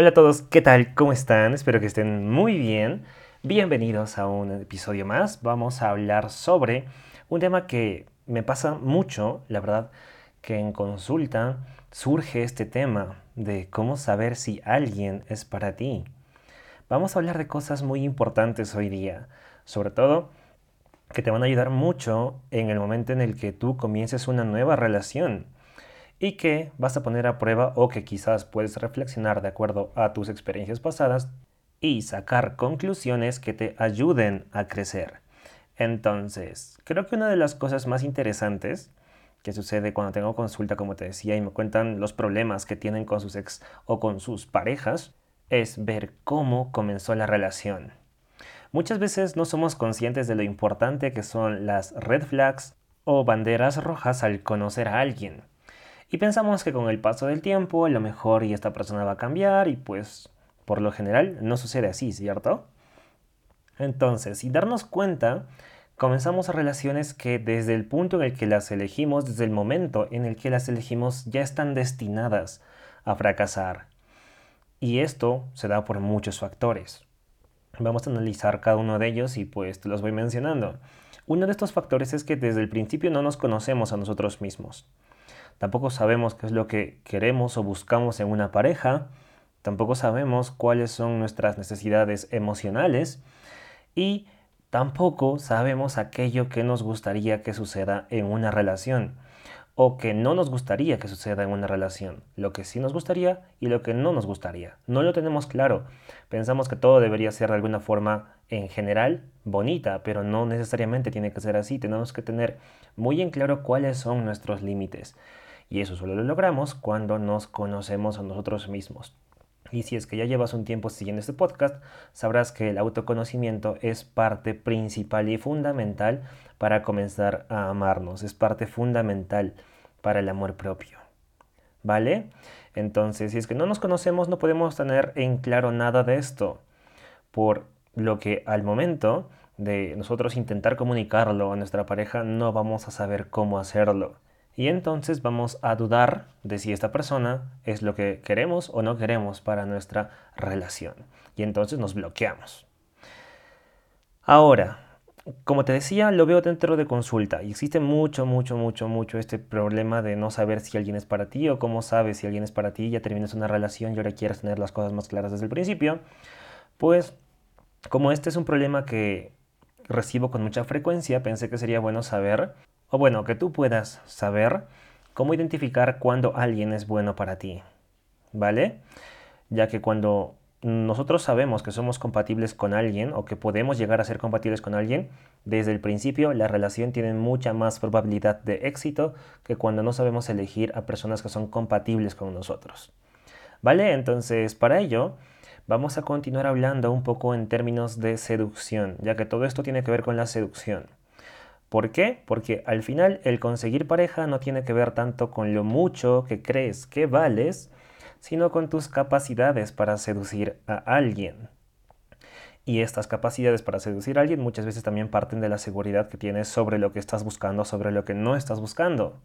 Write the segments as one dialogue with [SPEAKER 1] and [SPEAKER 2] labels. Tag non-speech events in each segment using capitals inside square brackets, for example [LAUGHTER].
[SPEAKER 1] Hola a todos, ¿qué tal? ¿Cómo están? Espero que estén muy bien. Bienvenidos a un episodio más. Vamos a hablar sobre un tema que me pasa mucho, la verdad, que en consulta surge este tema de cómo saber si alguien es para ti. Vamos a hablar de cosas muy importantes hoy día, sobre todo que te van a ayudar mucho en el momento en el que tú comiences una nueva relación y que vas a poner a prueba o que quizás puedes reflexionar de acuerdo a tus experiencias pasadas y sacar conclusiones que te ayuden a crecer. Entonces, creo que una de las cosas más interesantes que sucede cuando tengo consulta, como te decía, y me cuentan los problemas que tienen con sus ex o con sus parejas, es ver cómo comenzó la relación. Muchas veces no somos conscientes de lo importante que son las red flags o banderas rojas al conocer a alguien. Y pensamos que con el paso del tiempo, lo mejor y esta persona va a cambiar y pues por lo general no sucede así, ¿cierto? Entonces, sin darnos cuenta, comenzamos a relaciones que desde el punto en el que las elegimos, desde el momento en el que las elegimos, ya están destinadas a fracasar. Y esto se da por muchos factores. Vamos a analizar cada uno de ellos y pues te los voy mencionando. Uno de estos factores es que desde el principio no nos conocemos a nosotros mismos. Tampoco sabemos qué es lo que queremos o buscamos en una pareja. Tampoco sabemos cuáles son nuestras necesidades emocionales. Y tampoco sabemos aquello que nos gustaría que suceda en una relación o que no nos gustaría que suceda en una relación, lo que sí nos gustaría y lo que no nos gustaría. No lo tenemos claro. Pensamos que todo debería ser de alguna forma en general bonita, pero no necesariamente tiene que ser así. Tenemos que tener muy en claro cuáles son nuestros límites. Y eso solo lo logramos cuando nos conocemos a nosotros mismos. Y si es que ya llevas un tiempo siguiendo este podcast, sabrás que el autoconocimiento es parte principal y fundamental para comenzar a amarnos, es parte fundamental para el amor propio. ¿Vale? Entonces, si es que no nos conocemos, no podemos tener en claro nada de esto. Por lo que al momento de nosotros intentar comunicarlo a nuestra pareja, no vamos a saber cómo hacerlo. Y entonces vamos a dudar de si esta persona es lo que queremos o no queremos para nuestra relación. Y entonces nos bloqueamos. Ahora, como te decía, lo veo dentro de consulta y existe mucho, mucho, mucho, mucho este problema de no saber si alguien es para ti o cómo sabes si alguien es para ti, ya terminas una relación y ahora quieres tener las cosas más claras desde el principio. Pues como este es un problema que recibo con mucha frecuencia, pensé que sería bueno saber o bueno, que tú puedas saber cómo identificar cuando alguien es bueno para ti, ¿vale? Ya que cuando nosotros sabemos que somos compatibles con alguien o que podemos llegar a ser compatibles con alguien, desde el principio la relación tiene mucha más probabilidad de éxito que cuando no sabemos elegir a personas que son compatibles con nosotros. ¿Vale? Entonces, para ello, vamos a continuar hablando un poco en términos de seducción, ya que todo esto tiene que ver con la seducción. ¿Por qué? Porque al final el conseguir pareja no tiene que ver tanto con lo mucho que crees que vales, sino con tus capacidades para seducir a alguien. Y estas capacidades para seducir a alguien muchas veces también parten de la seguridad que tienes sobre lo que estás buscando, sobre lo que no estás buscando.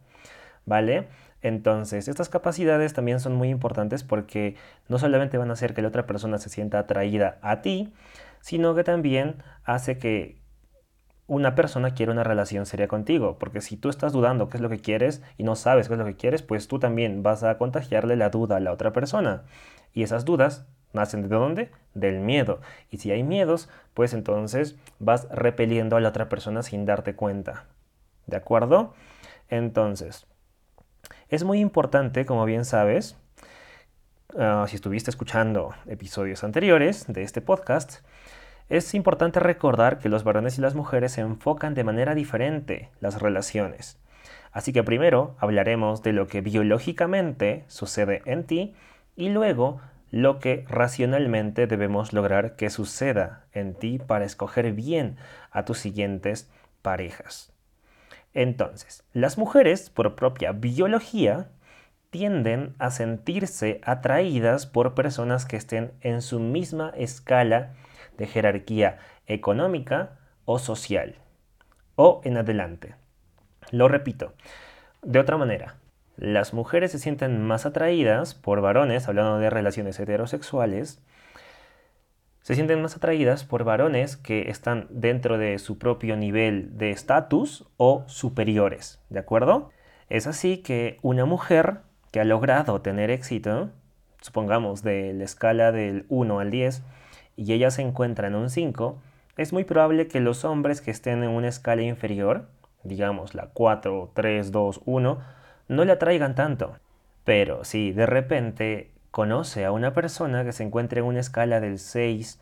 [SPEAKER 1] ¿Vale? Entonces, estas capacidades también son muy importantes porque no solamente van a hacer que la otra persona se sienta atraída a ti, sino que también hace que una persona quiere una relación seria contigo, porque si tú estás dudando qué es lo que quieres y no sabes qué es lo que quieres, pues tú también vas a contagiarle la duda a la otra persona. Y esas dudas nacen de dónde? Del miedo. Y si hay miedos, pues entonces vas repeliendo a la otra persona sin darte cuenta. ¿De acuerdo? Entonces, es muy importante, como bien sabes, ah, si estuviste escuchando episodios anteriores de este podcast, es importante recordar que los varones y las mujeres enfocan de manera diferente las relaciones. Así que primero hablaremos de lo que biológicamente sucede en ti y luego lo que racionalmente debemos lograr que suceda en ti para escoger bien a tus siguientes parejas. Entonces, las mujeres, por propia biología, tienden a sentirse atraídas por personas que estén en su misma escala de jerarquía económica o social. O en adelante. Lo repito, de otra manera, las mujeres se sienten más atraídas por varones, hablando de relaciones heterosexuales, se sienten más atraídas por varones que están dentro de su propio nivel de estatus o superiores, ¿de acuerdo? Es así que una mujer que ha logrado tener éxito, supongamos de la escala del 1 al 10, y ella se encuentra en un 5, es muy probable que los hombres que estén en una escala inferior, digamos la 4, 3, 2, 1, no le atraigan tanto. Pero si de repente conoce a una persona que se encuentre en una escala del 6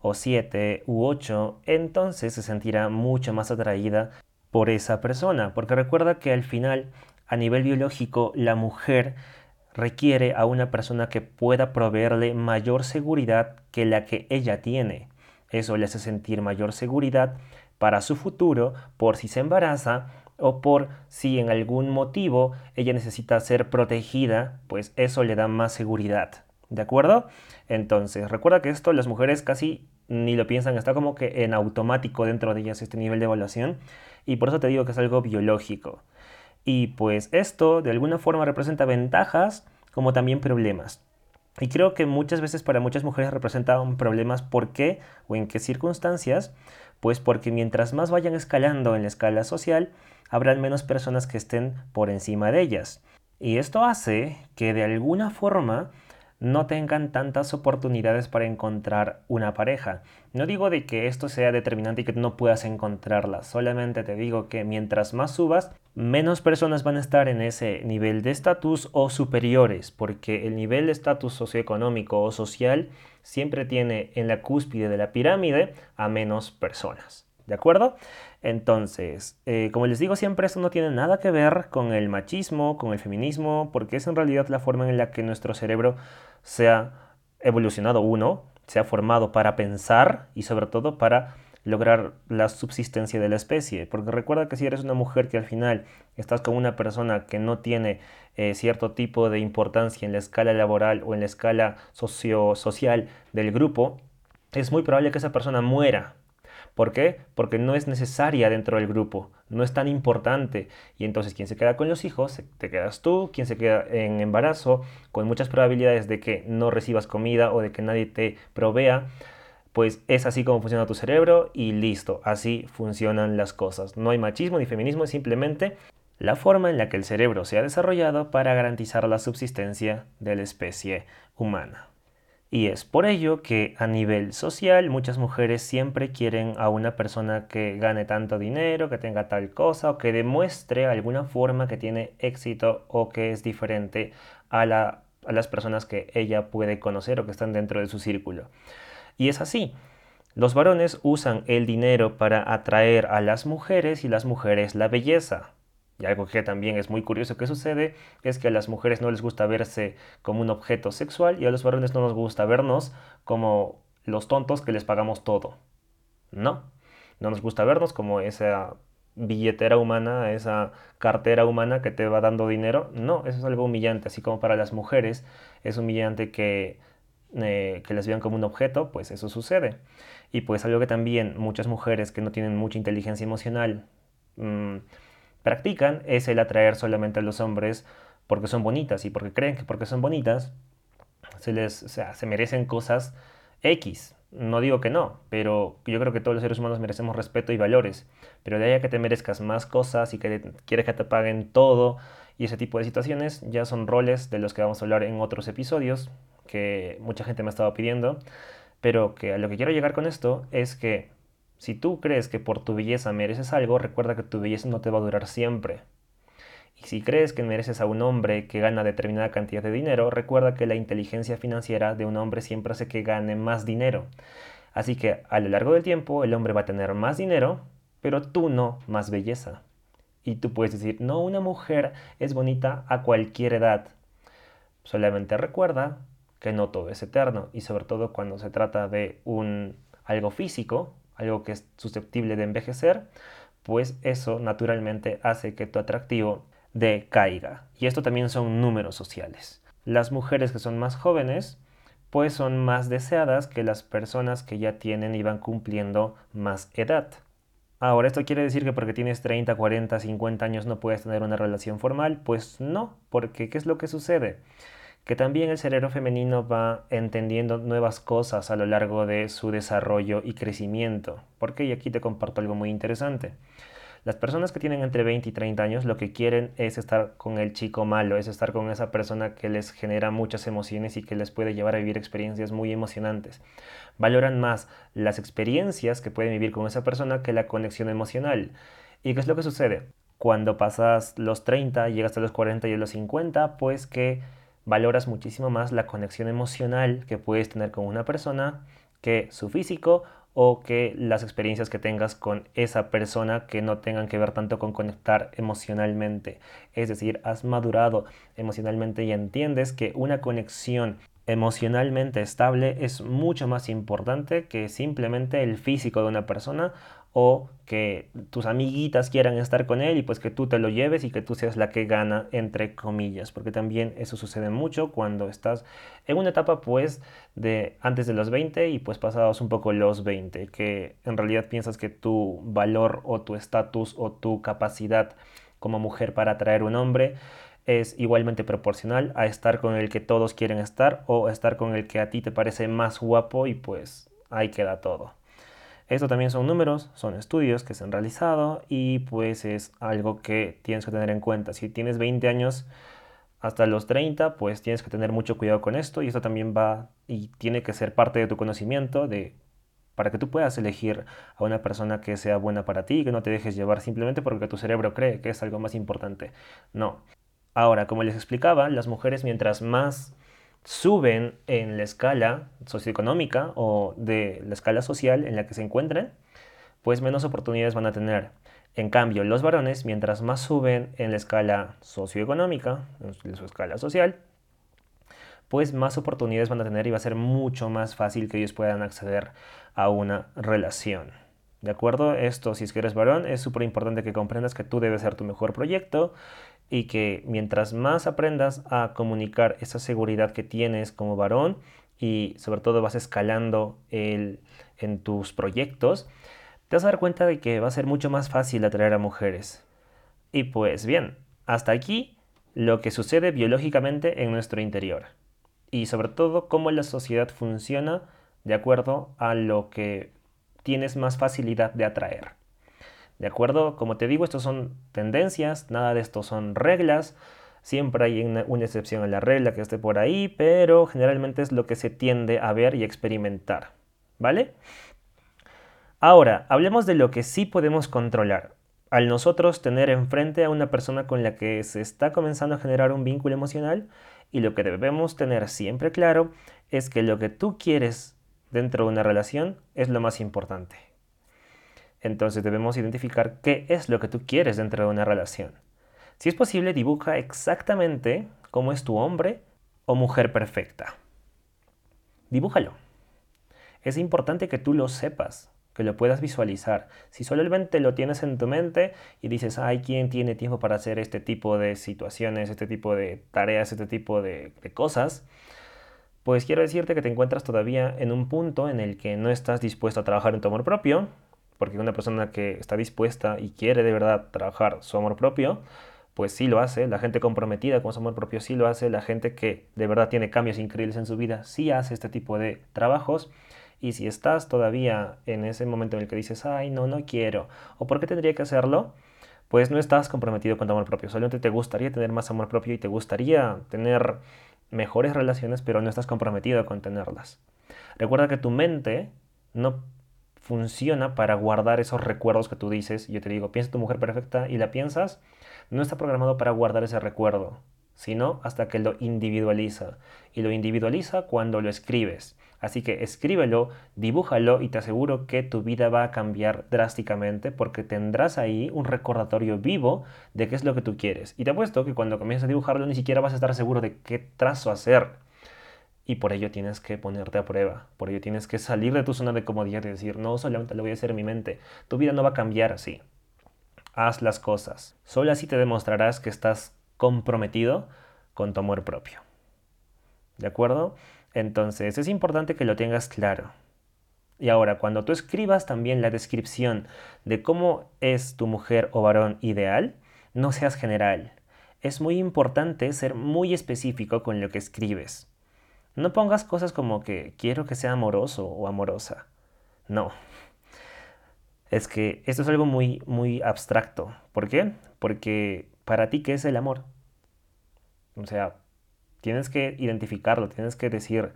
[SPEAKER 1] o 7 u 8, entonces se sentirá mucho más atraída por esa persona, porque recuerda que al final, a nivel biológico, la mujer requiere a una persona que pueda proveerle mayor seguridad que la que ella tiene. Eso le hace sentir mayor seguridad para su futuro por si se embaraza o por si en algún motivo ella necesita ser protegida, pues eso le da más seguridad. ¿De acuerdo? Entonces, recuerda que esto las mujeres casi ni lo piensan, está como que en automático dentro de ellas este nivel de evaluación y por eso te digo que es algo biológico. Y pues esto de alguna forma representa ventajas como también problemas. Y creo que muchas veces para muchas mujeres representan problemas. ¿Por qué o en qué circunstancias? Pues porque mientras más vayan escalando en la escala social, habrán menos personas que estén por encima de ellas. Y esto hace que de alguna forma no tengan tantas oportunidades para encontrar una pareja. No digo de que esto sea determinante y que no puedas encontrarla, solamente te digo que mientras más subas, menos personas van a estar en ese nivel de estatus o superiores, porque el nivel de estatus socioeconómico o social siempre tiene en la cúspide de la pirámide a menos personas. ¿De acuerdo? Entonces, eh, como les digo siempre, esto no tiene nada que ver con el machismo, con el feminismo, porque es en realidad la forma en la que nuestro cerebro se ha evolucionado uno, se ha formado para pensar y sobre todo para lograr la subsistencia de la especie. Porque recuerda que si eres una mujer que al final estás con una persona que no tiene eh, cierto tipo de importancia en la escala laboral o en la escala socio social del grupo, es muy probable que esa persona muera ¿Por qué? Porque no es necesaria dentro del grupo, no es tan importante. Y entonces quien se queda con los hijos, te quedas tú, quien se queda en embarazo, con muchas probabilidades de que no recibas comida o de que nadie te provea, pues es así como funciona tu cerebro y listo, así funcionan las cosas. No hay machismo ni feminismo, es simplemente la forma en la que el cerebro se ha desarrollado para garantizar la subsistencia de la especie humana. Y es por ello que a nivel social muchas mujeres siempre quieren a una persona que gane tanto dinero, que tenga tal cosa o que demuestre alguna forma que tiene éxito o que es diferente a, a las personas que ella puede conocer o que están dentro de su círculo. Y es así. Los varones usan el dinero para atraer a las mujeres y las mujeres la belleza. Y algo que también es muy curioso que sucede es que a las mujeres no les gusta verse como un objeto sexual y a los varones no nos gusta vernos como los tontos que les pagamos todo. No, no nos gusta vernos como esa billetera humana, esa cartera humana que te va dando dinero. No, eso es algo humillante, así como para las mujeres es humillante que, eh, que les vean como un objeto, pues eso sucede. Y pues algo que también muchas mujeres que no tienen mucha inteligencia emocional, mm, practican es el atraer solamente a los hombres porque son bonitas y porque creen que porque son bonitas se les se merecen cosas X. No digo que no, pero yo creo que todos los seres humanos merecemos respeto y valores. Pero de ahí a que te merezcas más cosas y que quieres que te paguen todo y ese tipo de situaciones ya son roles de los que vamos a hablar en otros episodios que mucha gente me ha estado pidiendo. Pero que a lo que quiero llegar con esto es que si tú crees que por tu belleza mereces algo, recuerda que tu belleza no te va a durar siempre. Y si crees que mereces a un hombre que gana determinada cantidad de dinero, recuerda que la inteligencia financiera de un hombre siempre hace que gane más dinero. Así que a lo largo del tiempo el hombre va a tener más dinero, pero tú no más belleza. Y tú puedes decir, no, una mujer es bonita a cualquier edad. Solamente recuerda que no todo es eterno y sobre todo cuando se trata de un algo físico, algo que es susceptible de envejecer, pues eso naturalmente hace que tu atractivo decaiga. Y esto también son números sociales. Las mujeres que son más jóvenes, pues son más deseadas que las personas que ya tienen y van cumpliendo más edad. Ahora, ¿esto quiere decir que porque tienes 30, 40, 50 años no puedes tener una relación formal? Pues no, porque ¿qué es lo que sucede? Que también el cerebro femenino va entendiendo nuevas cosas a lo largo de su desarrollo y crecimiento. Porque, y aquí te comparto algo muy interesante. Las personas que tienen entre 20 y 30 años lo que quieren es estar con el chico malo, es estar con esa persona que les genera muchas emociones y que les puede llevar a vivir experiencias muy emocionantes. Valoran más las experiencias que pueden vivir con esa persona que la conexión emocional. ¿Y qué es lo que sucede? Cuando pasas los 30, llegas a los 40 y a los 50, pues que valoras muchísimo más la conexión emocional que puedes tener con una persona que su físico o que las experiencias que tengas con esa persona que no tengan que ver tanto con conectar emocionalmente. Es decir, has madurado emocionalmente y entiendes que una conexión emocionalmente estable es mucho más importante que simplemente el físico de una persona o que tus amiguitas quieran estar con él y pues que tú te lo lleves y que tú seas la que gana entre comillas, porque también eso sucede mucho cuando estás en una etapa pues de antes de los 20 y pues pasados un poco los 20, que en realidad piensas que tu valor o tu estatus o tu capacidad como mujer para atraer un hombre es igualmente proporcional a estar con el que todos quieren estar o estar con el que a ti te parece más guapo y pues ahí queda todo. Esto también son números, son estudios que se han realizado y pues es algo que tienes que tener en cuenta. Si tienes 20 años hasta los 30, pues tienes que tener mucho cuidado con esto y esto también va y tiene que ser parte de tu conocimiento de para que tú puedas elegir a una persona que sea buena para ti y que no te dejes llevar simplemente porque tu cerebro cree que es algo más importante. No, Ahora, como les explicaba, las mujeres mientras más suben en la escala socioeconómica o de la escala social en la que se encuentren, pues menos oportunidades van a tener. En cambio, los varones, mientras más suben en la escala socioeconómica, en su escala social, pues más oportunidades van a tener y va a ser mucho más fácil que ellos puedan acceder a una relación. ¿De acuerdo? Esto, si es que eres varón, es súper importante que comprendas que tú debes ser tu mejor proyecto y que mientras más aprendas a comunicar esa seguridad que tienes como varón y sobre todo vas escalando en tus proyectos, te vas a dar cuenta de que va a ser mucho más fácil atraer a mujeres. Y pues bien, hasta aquí lo que sucede biológicamente en nuestro interior y sobre todo cómo la sociedad funciona de acuerdo a lo que tienes más facilidad de atraer. ¿De acuerdo? Como te digo, estos son tendencias, nada de esto son reglas. Siempre hay una, excepción a la regla que esté por ahí, pero generalmente es lo que se tiende a ver y experimentar. ¿Vale? Ahora, hablemos de lo que sí podemos controlar. Al nosotros tener enfrente a una persona con la que se está comenzando a generar un vínculo emocional, y lo que debemos tener siempre claro es que lo que tú quieres dentro de una relación es lo más importante. Entonces debemos identificar qué es lo que tú quieres dentro de una relación. Si es posible, dibuja exactamente cómo es tu hombre o mujer perfecta. Dibújalo. Es importante que tú lo sepas, que lo puedas visualizar. Si solamente lo tienes en tu mente y dices, ay, ¿quién tiene tiempo para hacer este tipo de situaciones, este tipo de tareas, este tipo de, de cosas? Pues quiero decirte que te encuentras todavía en un punto en el que no estás dispuesto a trabajar en tu amor propio, porque una persona que está dispuesta y quiere de verdad trabajar su amor propio, pues sí lo hace, la gente comprometida con su amor propio sí lo hace, la gente que de verdad tiene cambios increíbles en su vida sí hace este tipo de trabajos. Y si estás todavía en ese momento en el que dices, ay, no, no quiero, o por qué tendría que hacerlo, pues no estás comprometido con tu amor propio. Solamente te gustaría tener más amor propio y te gustaría tener mejores relaciones, pero no estás comprometido con tenerlas. Recuerda que tu mente no funciona para guardar esos recuerdos que tú dices. Yo te digo, piensa tu mujer perfecta y la piensas, no está programado para guardar ese recuerdo, sino hasta que lo individualiza. Y lo individualiza cuando lo escribes. Así que escríbelo, dibújalo y te aseguro que tu vida va a cambiar drásticamente porque tendrás ahí un recordatorio vivo de qué es lo que tú quieres. Y te apuesto que cuando comiences a dibujarlo ni siquiera vas a estar seguro de qué trazo hacer y por ello tienes que ponerte a prueba, por ello tienes que salir de tu zona de comodidad y decir, no solamente lo voy a hacer en mi mente, tu vida no va a cambiar así. Haz las cosas. Solo así te demostrarás que estás comprometido con tu amor propio. ¿De acuerdo? Entonces es importante que lo tengas claro. Y ahora, cuando tú escribas también la descripción de cómo es tu mujer o varón ideal, no seas general. Es muy importante ser muy específico con lo que escribes. No pongas cosas como que quiero que sea amoroso o amorosa. No. Es que esto es algo muy, muy abstracto. ¿Por qué? Porque para ti, ¿qué es el amor? O sea, tienes que identificarlo, tienes que decir,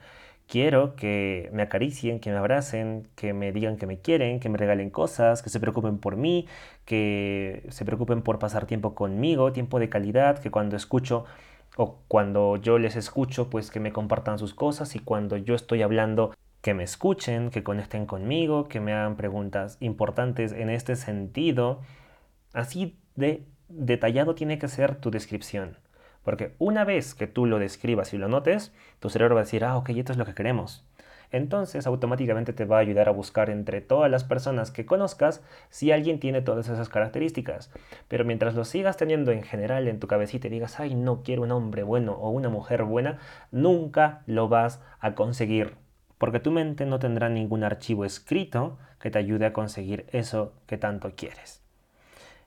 [SPEAKER 1] quiero que me acaricien, que me abracen, que me digan que me quieren, que me regalen cosas, que se preocupen por mí, que se preocupen por pasar tiempo conmigo, tiempo de calidad, que cuando escucho o cuando yo les escucho, pues que me compartan sus cosas y cuando yo estoy hablando, que me escuchen, que conecten conmigo, que me hagan preguntas importantes en este sentido. Así de detallado tiene que ser tu descripción. Porque una vez que tú lo describas y lo notes, tu cerebro va a decir, ah, ok, esto es lo que queremos. Entonces automáticamente te va a ayudar a buscar entre todas las personas que conozcas si alguien tiene todas esas características. Pero mientras lo sigas teniendo en general en tu cabecita y digas, ay, no quiero un hombre bueno o una mujer buena, nunca lo vas a conseguir. Porque tu mente no tendrá ningún archivo escrito que te ayude a conseguir eso que tanto quieres.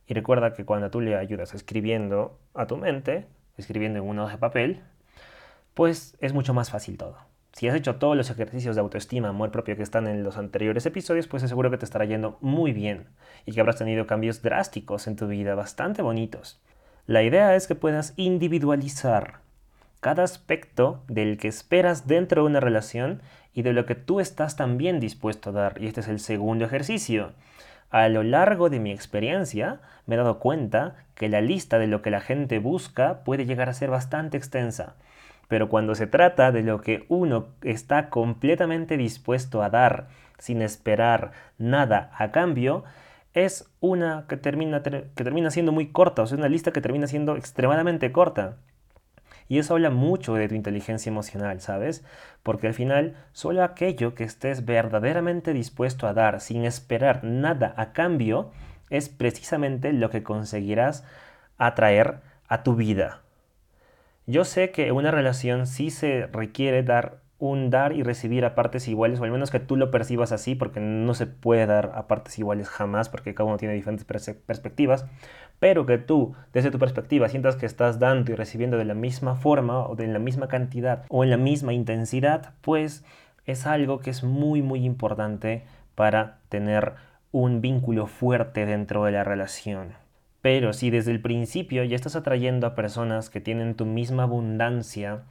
[SPEAKER 1] Y recuerda que cuando tú le ayudas escribiendo a tu mente, escribiendo en una hoja de papel, pues es mucho más fácil todo. Si has hecho todos los ejercicios de autoestima, amor propio que están en los anteriores episodios, pues seguro que te estará yendo muy bien y que habrás tenido cambios drásticos en tu vida, bastante bonitos. La idea es que puedas individualizar cada aspecto del que esperas dentro de una relación y de lo que tú estás también dispuesto a dar. Y este es el segundo ejercicio. A lo largo de mi experiencia me he dado cuenta que la lista de lo que la gente busca puede llegar a ser bastante extensa. Pero cuando se trata de lo que uno está completamente dispuesto a dar sin esperar nada a cambio, es una que termina, que termina siendo muy corta, o sea, una lista que termina siendo extremadamente corta. Y eso habla mucho de tu inteligencia emocional, ¿sabes? Porque al final, solo aquello que estés verdaderamente dispuesto a dar sin esperar nada a cambio es precisamente lo que conseguirás atraer a tu vida. Yo sé que una relación sí se requiere dar un dar y recibir a partes iguales, o al menos que tú lo percibas así, porque no se puede dar a partes iguales jamás, porque cada uno tiene diferentes perspectivas, pero que tú, desde tu perspectiva, sientas que estás dando y recibiendo de la misma forma, o de la misma cantidad, o en la misma intensidad, pues es algo que es muy, muy importante para tener un vínculo fuerte dentro de la relación. Pero si desde el principio ya estás atrayendo a personas que tienen tu misma abundancia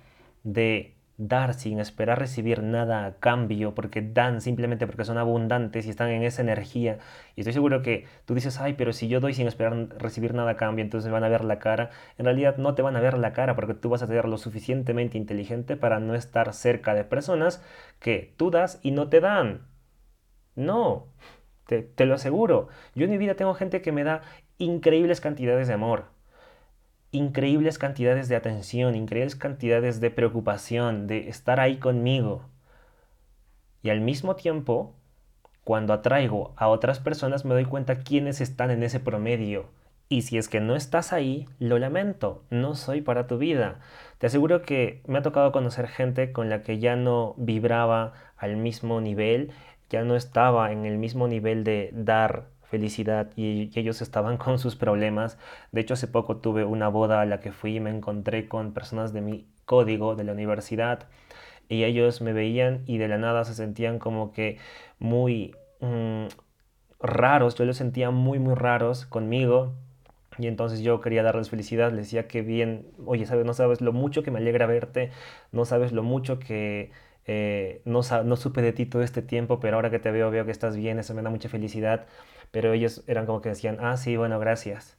[SPEAKER 1] de dar sin esperar recibir nada a cambio, porque dan simplemente porque son abundantes y están en esa energía. Y estoy seguro que tú dices, ay, pero si yo doy sin esperar recibir nada a cambio, entonces van a ver la cara. En realidad no te van a ver la cara porque tú vas a ser lo suficientemente inteligente para no estar cerca de personas que tú das y no te dan. No, te, te lo aseguro. Yo en mi vida tengo gente que me da increíbles cantidades de amor increíbles cantidades de atención, increíbles cantidades de preocupación, de estar ahí conmigo. Y al mismo tiempo, cuando atraigo a otras personas, me doy cuenta quiénes están en ese promedio. Y si es que no estás ahí, lo lamento, no soy para tu vida. Te aseguro que me ha tocado conocer gente con la que ya no vibraba al mismo nivel, ya no estaba en el mismo nivel de dar felicidad y, ellos estaban [LAUGHS] con sus problemas. De hecho, hace poco tuve una boda a la que fui y me encontré con personas de mi código de la universidad. Y ellos me veían y de la nada se sentían como que muy mm, raros, yo los sentía muy muy raros conmigo. Y entonces yo quería darles felicidad, les decía que bien, oye, sabes, no sabes lo mucho que me alegra verte, no sabes lo mucho que eh, no, no supe de ti todo este tiempo, pero ahora que te veo veo que estás bien, eso me da mucha felicidad pero ellos eran como que decían, ah, sí, bueno, gracias.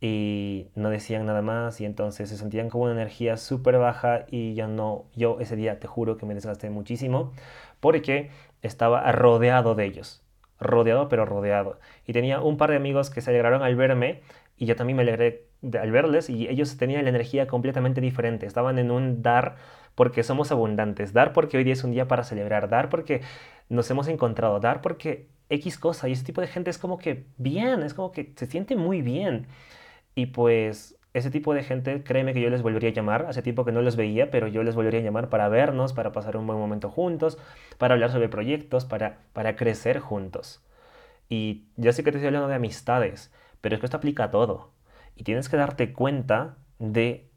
[SPEAKER 1] Y no decían nada más y entonces se sentían como una energía súper baja y ya no, yo ese día te juro que me desgasté muchísimo porque estaba rodeado de ellos, rodeado pero rodeado. Y tenía un par de amigos que se alegraron al verme y yo también me alegré al verles y ellos tenían la energía completamente diferente, estaban en un dar porque somos abundantes, dar porque hoy día es un día para celebrar, dar porque nos hemos encontrado, dar porque X cosa. Y ese tipo de gente es como que bien, es como que se siente muy bien. Y pues ese tipo de gente, créeme que yo les volvería a llamar, hace tiempo que no los veía, pero yo les volvería a llamar para vernos, para pasar un buen momento juntos, para hablar sobre proyectos, para, para crecer juntos. Y ya sé que te estoy hablando de amistades, pero es que esto aplica a todo. Y tienes que darte cuenta de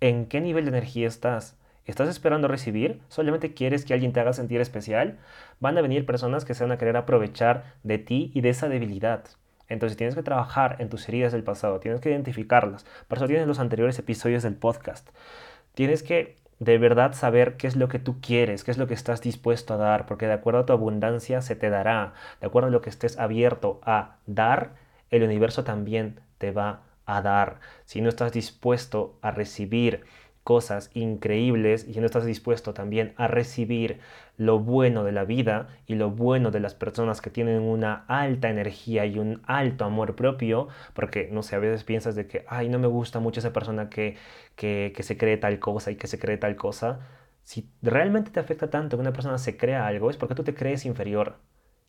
[SPEAKER 1] en qué nivel de energía estás. ¿Estás esperando recibir? ¿Solamente quieres que alguien te haga sentir especial? Van a venir personas que se van a querer aprovechar de ti y de esa debilidad. Entonces tienes que trabajar en tus heridas del pasado, tienes que identificarlas. Por eso tienes los anteriores episodios del podcast. Tienes que de verdad saber qué es lo que tú quieres, qué es lo que estás dispuesto a dar, porque de acuerdo a tu abundancia se te dará, de acuerdo a lo que estés abierto a dar, el universo también te va a dar. Si no estás dispuesto a recibir cosas increíbles y no estás dispuesto también a recibir lo bueno de la vida y lo bueno de las personas que tienen una alta energía y un alto amor propio, porque no sé, a veces piensas de que, ay, no me gusta mucho esa persona que, que, que se cree tal cosa y que se cree tal cosa. Si realmente te afecta tanto que una persona se crea algo, es porque tú te crees inferior.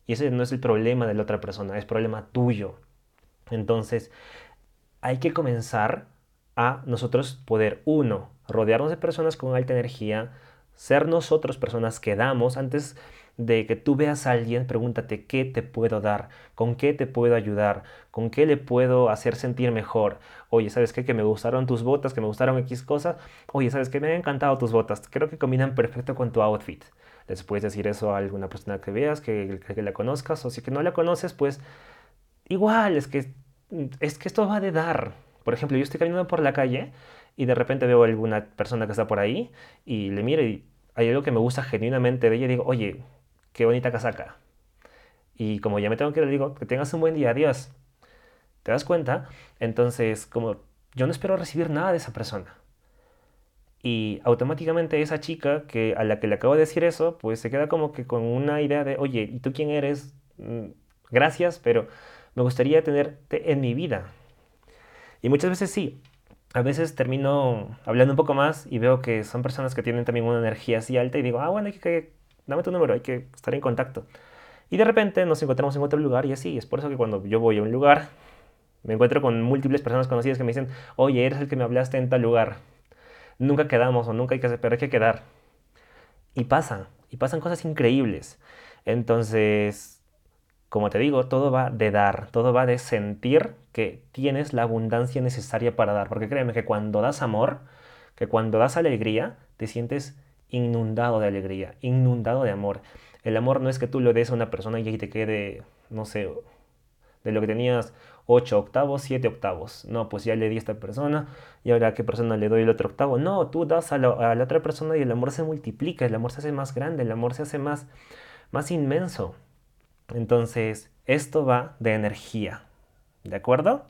[SPEAKER 1] Y ese no es el problema de la otra persona, es problema tuyo. Entonces, hay que comenzar a nosotros poder, uno, rodearnos de personas con alta energía, ser nosotros personas que damos. Antes de que tú veas a alguien, pregúntate qué te puedo dar, con qué te puedo ayudar, con qué le puedo hacer sentir mejor. Oye, ¿sabes qué? Que me gustaron tus botas, que me gustaron X cosas. Oye, ¿sabes qué? Me han encantado tus botas. Creo que combinan perfecto con tu outfit. Les puedes decir eso a alguna persona que veas, que, que la conozcas, o si que no la conoces, pues igual, es que, es que esto va de dar. Por ejemplo, yo estoy caminando por la calle y de repente veo alguna persona que está por ahí y le miro y hay algo que me gusta genuinamente de ella digo, oye, qué bonita casaca. Y como ya me tengo que ir, le digo, que tengas un buen día, adiós. ¿Te das cuenta? Entonces, como yo no espero recibir nada de esa persona. Y automáticamente esa chica que a la que le acabo de decir eso, pues se queda como que con una idea de, oye, ¿y tú quién eres? Mm, gracias, pero me gustaría tenerte en mi vida. Y muchas veces sí, a veces termino hablando un poco más y veo que son personas que tienen también una energía así alta y digo, ah, bueno, hay que, dame tu número, hay que estar en contacto. Y de repente nos encontramos en otro lugar y así, es por eso que cuando yo voy a un lugar, me encuentro con múltiples personas conocidas que me dicen, oye, eres el que me hablaste en tal lugar. Nunca quedamos o nunca hay que hacer, pero hay que quedar. Y pasa, y pasan cosas increíbles. Entonces, como te digo, todo va de dar, todo va de sentir que tienes la abundancia necesaria para dar. Porque créeme que cuando das amor, que cuando das alegría, te sientes inundado de alegría, inundado de amor. El amor no es que tú lo des a una persona y ahí te quede, no sé, de lo que tenías 8 octavos, 7 octavos. No, pues ya le di a esta persona y ahora a qué persona le doy el otro octavo. No, tú das a la, a la otra persona y el amor se multiplica, el amor se hace más grande, el amor se hace más, más inmenso. Entonces, esto va de energía, ¿de acuerdo?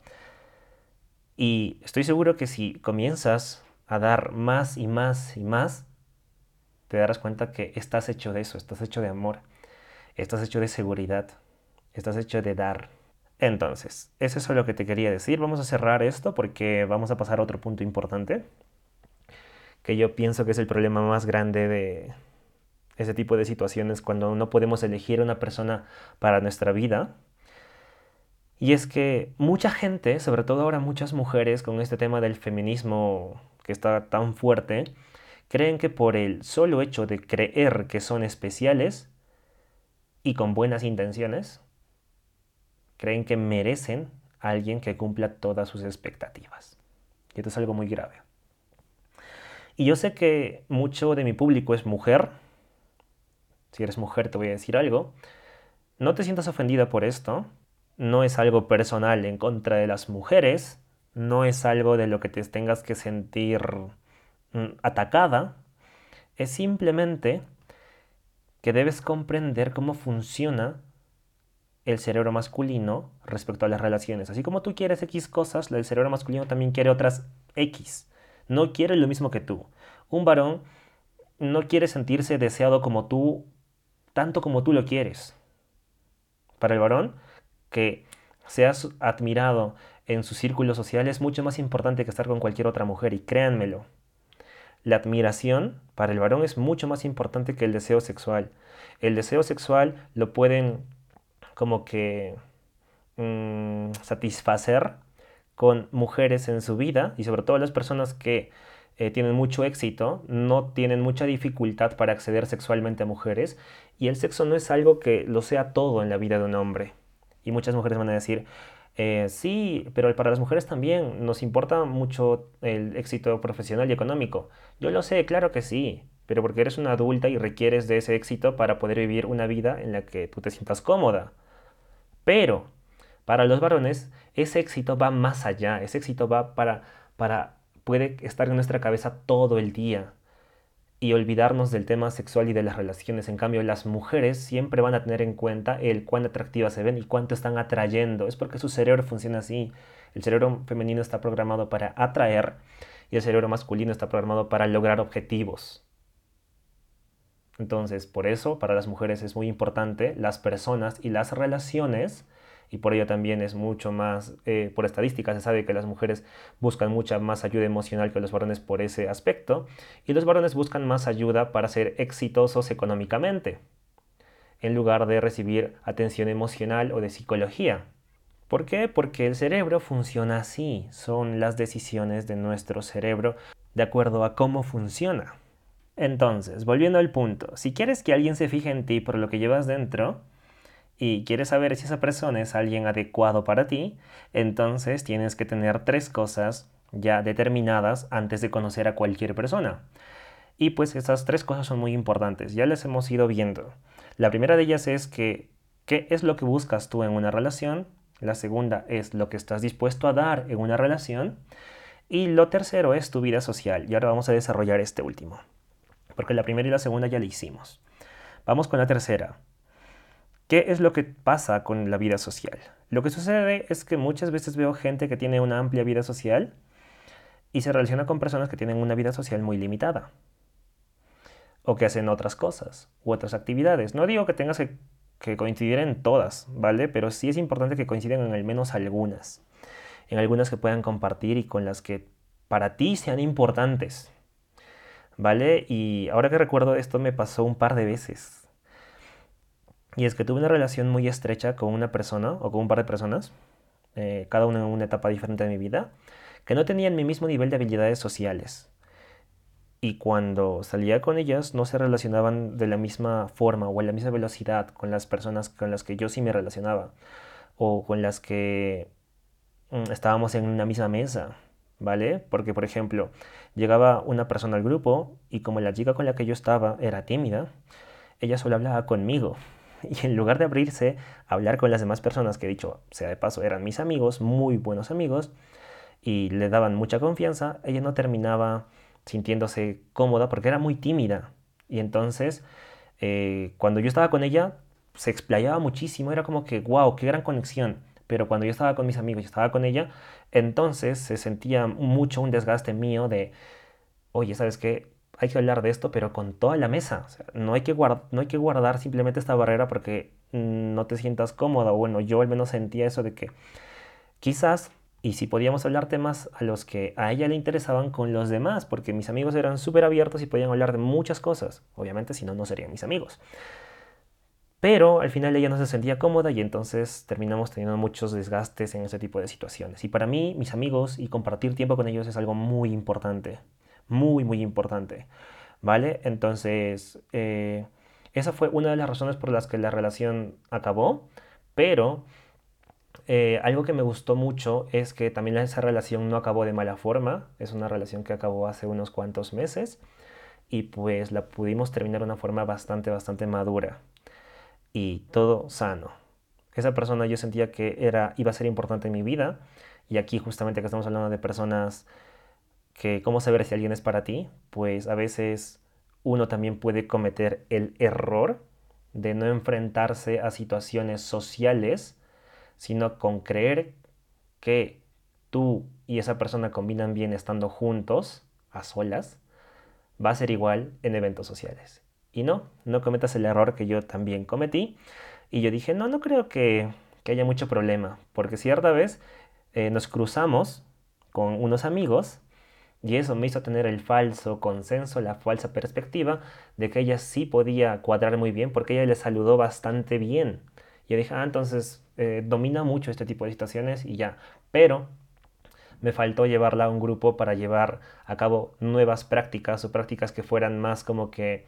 [SPEAKER 1] Y estoy seguro que si comienzas a dar más y más y más, te darás cuenta que estás hecho de eso, estás hecho de amor, estás hecho de seguridad, estás hecho de dar. Entonces, eso es lo que te quería decir. Vamos a cerrar esto porque vamos a pasar a otro punto importante, que yo pienso que es el problema más grande de, ese tipo de situaciones cuando no podemos elegir una persona para nuestra vida. Y es que mucha gente, sobre todo ahora muchas mujeres con este tema del feminismo que está tan fuerte, creen que por el solo hecho de creer que son especiales y con buenas intenciones, creen que merecen a alguien que cumpla todas sus expectativas. Y esto es algo muy grave. Y yo sé que mucho de mi público es mujer, si eres mujer te voy a decir algo, no te sientas ofendida por esto, no es algo personal en contra de las mujeres, no es algo de lo que te tengas que sentir mm, atacada, es simplemente que debes comprender cómo funciona el cerebro masculino respecto a las relaciones. Así como tú quieres X cosas, el cerebro masculino también quiere otras X. No quiere lo mismo que tú. Un varón no quiere sentirse deseado como tú tanto como tú lo quieres. Para el varón, que seas admirado en su círculo social es mucho más importante que estar con cualquier otra mujer, y créanmelo. La admiración para el varón es mucho más importante que el deseo sexual. El deseo sexual lo pueden como que mm, satisfacer con mujeres en su vida y sobre todo las personas que eh, tienen mucho éxito, no tienen mucha dificultad para acceder sexualmente a mujeres y el sexo no es algo que lo sea todo en la vida de un hombre. Y muchas mujeres van a decir, eh, sí, pero para las mujeres también nos importa mucho el éxito profesional y económico. Yo lo sé, claro que sí, pero porque eres una adulta y requieres de ese éxito para poder vivir una vida en la que tú te sientas cómoda. Pero para los varones, ese éxito va más allá, ese éxito va para, para puede estar en nuestra cabeza todo el día y olvidarnos del tema sexual y de las relaciones. En cambio, las mujeres siempre van a tener en cuenta el cuán atractivas se ven y cuánto están atrayendo. Es porque su cerebro funciona así. El cerebro femenino está programado para atraer y el cerebro masculino está programado para lograr objetivos. Entonces, por eso, para las mujeres es muy importante las personas y las relaciones y por ello también es mucho más, eh, por estadística se sabe que las mujeres buscan mucha más ayuda emocional que los varones por ese aspecto y los varones buscan más ayuda para ser exitosos económicamente en lugar de recibir atención emocional o de psicología. ¿Por qué? Porque el cerebro funciona así, son las decisiones de nuestro cerebro de acuerdo a cómo funciona. Entonces, volviendo al punto, si quieres que alguien se fije en ti por lo que llevas dentro, y quieres saber si esa persona es alguien adecuado para ti, entonces tienes que tener tres cosas ya determinadas antes de conocer a cualquier persona. Y pues esas tres cosas son muy importantes, ya las hemos ido viendo. La primera de ellas es que qué es lo que buscas tú en una relación, la segunda es lo que estás dispuesto a dar en una relación y lo tercero es tu vida social. Y ahora vamos a desarrollar este último, porque la primera y la segunda ya la hicimos. Vamos con la tercera. ¿Qué es lo que pasa con la vida social? Lo que sucede es que muchas veces veo gente que tiene una amplia vida social y se relaciona con personas que tienen una vida social muy limitada o que hacen otras cosas u otras actividades. No digo que tengas que, coincidir en todas, ¿vale? Pero sí es importante que coincidan en al menos algunas, en algunas que puedan compartir y con las que para ti sean importantes, ¿vale? Y ahora que recuerdo esto me pasó un par de veces y es que tuve una relación muy estrecha con una persona o con un par de personas, eh, cada una en una etapa diferente de mi vida, que no tenían mi mismo nivel de habilidades sociales. Y cuando salía con ellas no se relacionaban de la misma forma o en la misma velocidad con las personas con las que yo sí me relacionaba o con las que mm, estábamos en una misma mesa, ¿vale? Porque, por ejemplo, llegaba una persona al grupo y como la chica con la que yo estaba era tímida, ella solo hablaba conmigo [LAUGHS] y en lugar de abrirse a hablar con las demás personas que dicho, sea de paso, eran mis amigos, muy buenos amigos, y le daban mucha confianza, ella no terminaba sintiéndose cómoda porque era muy tímida. Y entonces, eh, cuando yo estaba con ella, se explayaba muchísimo, era como que, wow, qué gran conexión. Pero cuando yo estaba con mis amigos y estaba con ella, entonces se sentía mucho un desgaste mío de, oye, ¿sabes qué? Hay que hablar de esto, pero con toda la mesa. no, hay que no hay que guardar simplemente esta barrera porque no te sientas cómoda. Bueno, yo al menos sentía eso de que quizás, y si podíamos hablar temas a los que a ella le interesaban con los demás, porque mis amigos eran súper abiertos y podían hablar de muchas cosas. Obviamente, si no, no serían mis amigos. Pero al final ella no se sentía cómoda y entonces terminamos teniendo muchos desgastes en ese tipo de situaciones. Y para mí, mis amigos y compartir tiempo con ellos es algo muy importante muy, muy importante, ¿vale? Entonces, eh, esa fue una de las razones por las que la relación acabó, pero eh, algo que me gustó mucho es que también esa relación no acabó de mala forma, es una relación que acabó hace unos cuantos meses y pues la pudimos terminar de una forma bastante, bastante madura y todo sano. Esa persona yo sentía que era, iba a ser importante en mi vida y aquí justamente que estamos hablando de personas que cómo saber si alguien es para ti, pues a veces uno también puede cometer el error de no enfrentarse a situaciones sociales, sino con creer que tú y esa persona combinan bien estando juntos, a solas, va a ser igual en eventos sociales. Y no, no cometas el error que yo también cometí. Y yo dije, no, no creo que, haya mucho problema, porque cierta vez eh, nos cruzamos con unos amigos y eso me hizo tener el falso consenso, la falsa perspectiva de que ella sí podía cuadrar muy bien porque ella le saludó bastante bien. Yo dije, ah, entonces eh, domina mucho este tipo de situaciones y ya. Pero me faltó llevarla a un grupo para llevar a cabo nuevas prácticas o prácticas que fueran más como que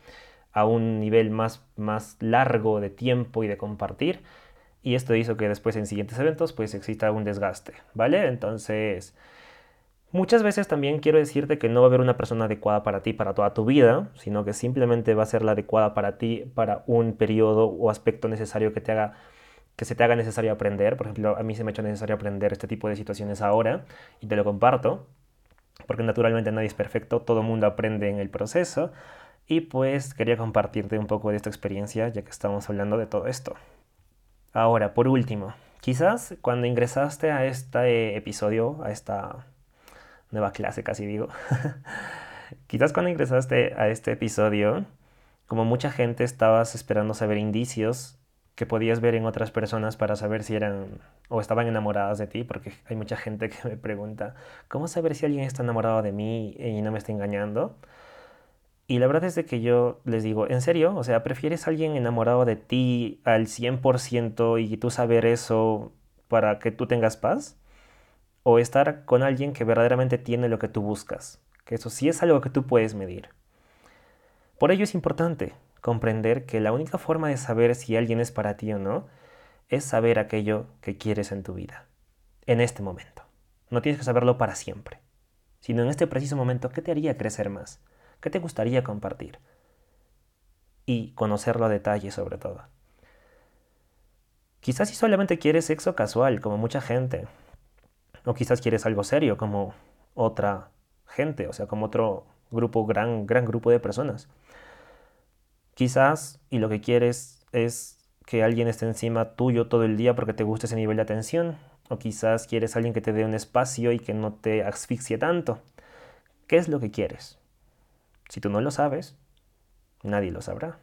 [SPEAKER 1] a un nivel más, más largo de tiempo y de compartir. Y esto hizo que después en siguientes eventos pues exista un desgaste, ¿vale? Entonces, muchas veces también quiero decirte que no va a haber una persona adecuada para ti para toda tu vida, sino que simplemente va a ser la adecuada para ti para un periodo o aspecto necesario que te haga que se te haga necesario aprender. Por ejemplo, a mí se me ha hecho necesario aprender este tipo de situaciones ahora y te lo comparto, porque naturalmente nadie es perfecto, todo el mundo aprende en el proceso y pues quería compartirte un poco de esta experiencia ya que estamos hablando de todo esto. Ahora, por último, quizás cuando ingresaste a este episodio, a esta nueva clase casi digo, [LAUGHS] quizás cuando ingresaste a este episodio, como mucha gente estabas esperando saber indicios que podías ver en otras personas para saber si eran o estaban enamoradas de ti, porque hay mucha gente que me pregunta, ¿cómo saber si alguien está enamorado de mí y no me está engañando? Y la verdad es de que yo les digo, ¿en serio? O sea, ¿prefieres alguien enamorado de ti al 100% y tú saber eso para que tú tengas paz? ¿O estar con alguien que verdaderamente tiene lo que tú buscas? Que eso sí es algo que tú puedes medir. Por ello es importante comprender que la única forma de saber si alguien es para ti o no es saber aquello que quieres en tu vida, en este momento. No tienes que saberlo para siempre, sino en este preciso momento, ¿qué te haría crecer más? ¿Qué te gustaría compartir? Y conocerlo a detalle sobre todo. Quizás si solamente quieres sexo casual, como mucha gente, o quizás quieres algo serio, como otra gente, o sea, como otro grupo, gran, gran grupo de personas. Quizás, y lo que quieres es que alguien esté encima tuyo todo el día porque te gusta ese nivel de atención, o quizás quieres alguien que te dé un espacio y que no te asfixie tanto. ¿Qué es lo que quieres? Si tú no lo sabes, nadie lo sabrá.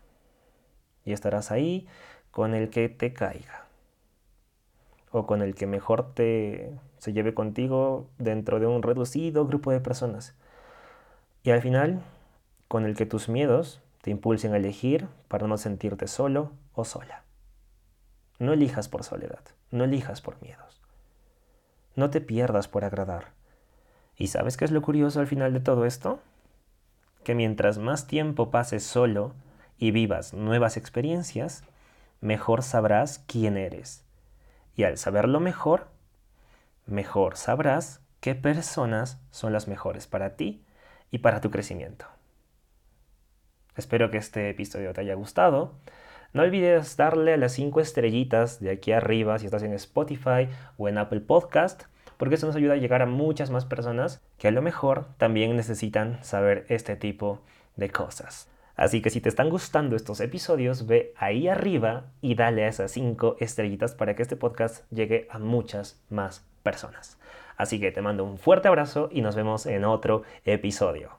[SPEAKER 1] Y estarás ahí con el que te caiga. O con el que mejor te se lleve contigo dentro de un reducido grupo de personas. Y al final, con el que tus miedos te impulsen a elegir para no sentirte solo o sola. No elijas por soledad, no elijas por miedos. No te pierdas por agradar. ¿Y sabes qué es lo curioso al final de todo esto? que mientras más tiempo pases solo y vivas nuevas experiencias, mejor sabrás quién eres. Y al saberlo mejor, mejor sabrás qué personas son las mejores para ti y para tu crecimiento. Espero que este episodio te haya gustado. No olvides darle las 5 estrellitas de aquí arriba si estás en Spotify o en Apple Podcast porque eso nos ayuda a llegar a muchas más personas que a lo mejor también necesitan saber este tipo de cosas. Así que si te están gustando estos episodios, ve ahí arriba y dale a esas 5 estrellitas para que este podcast llegue a muchas más personas. Así que te mando un fuerte abrazo y nos vemos en otro episodio.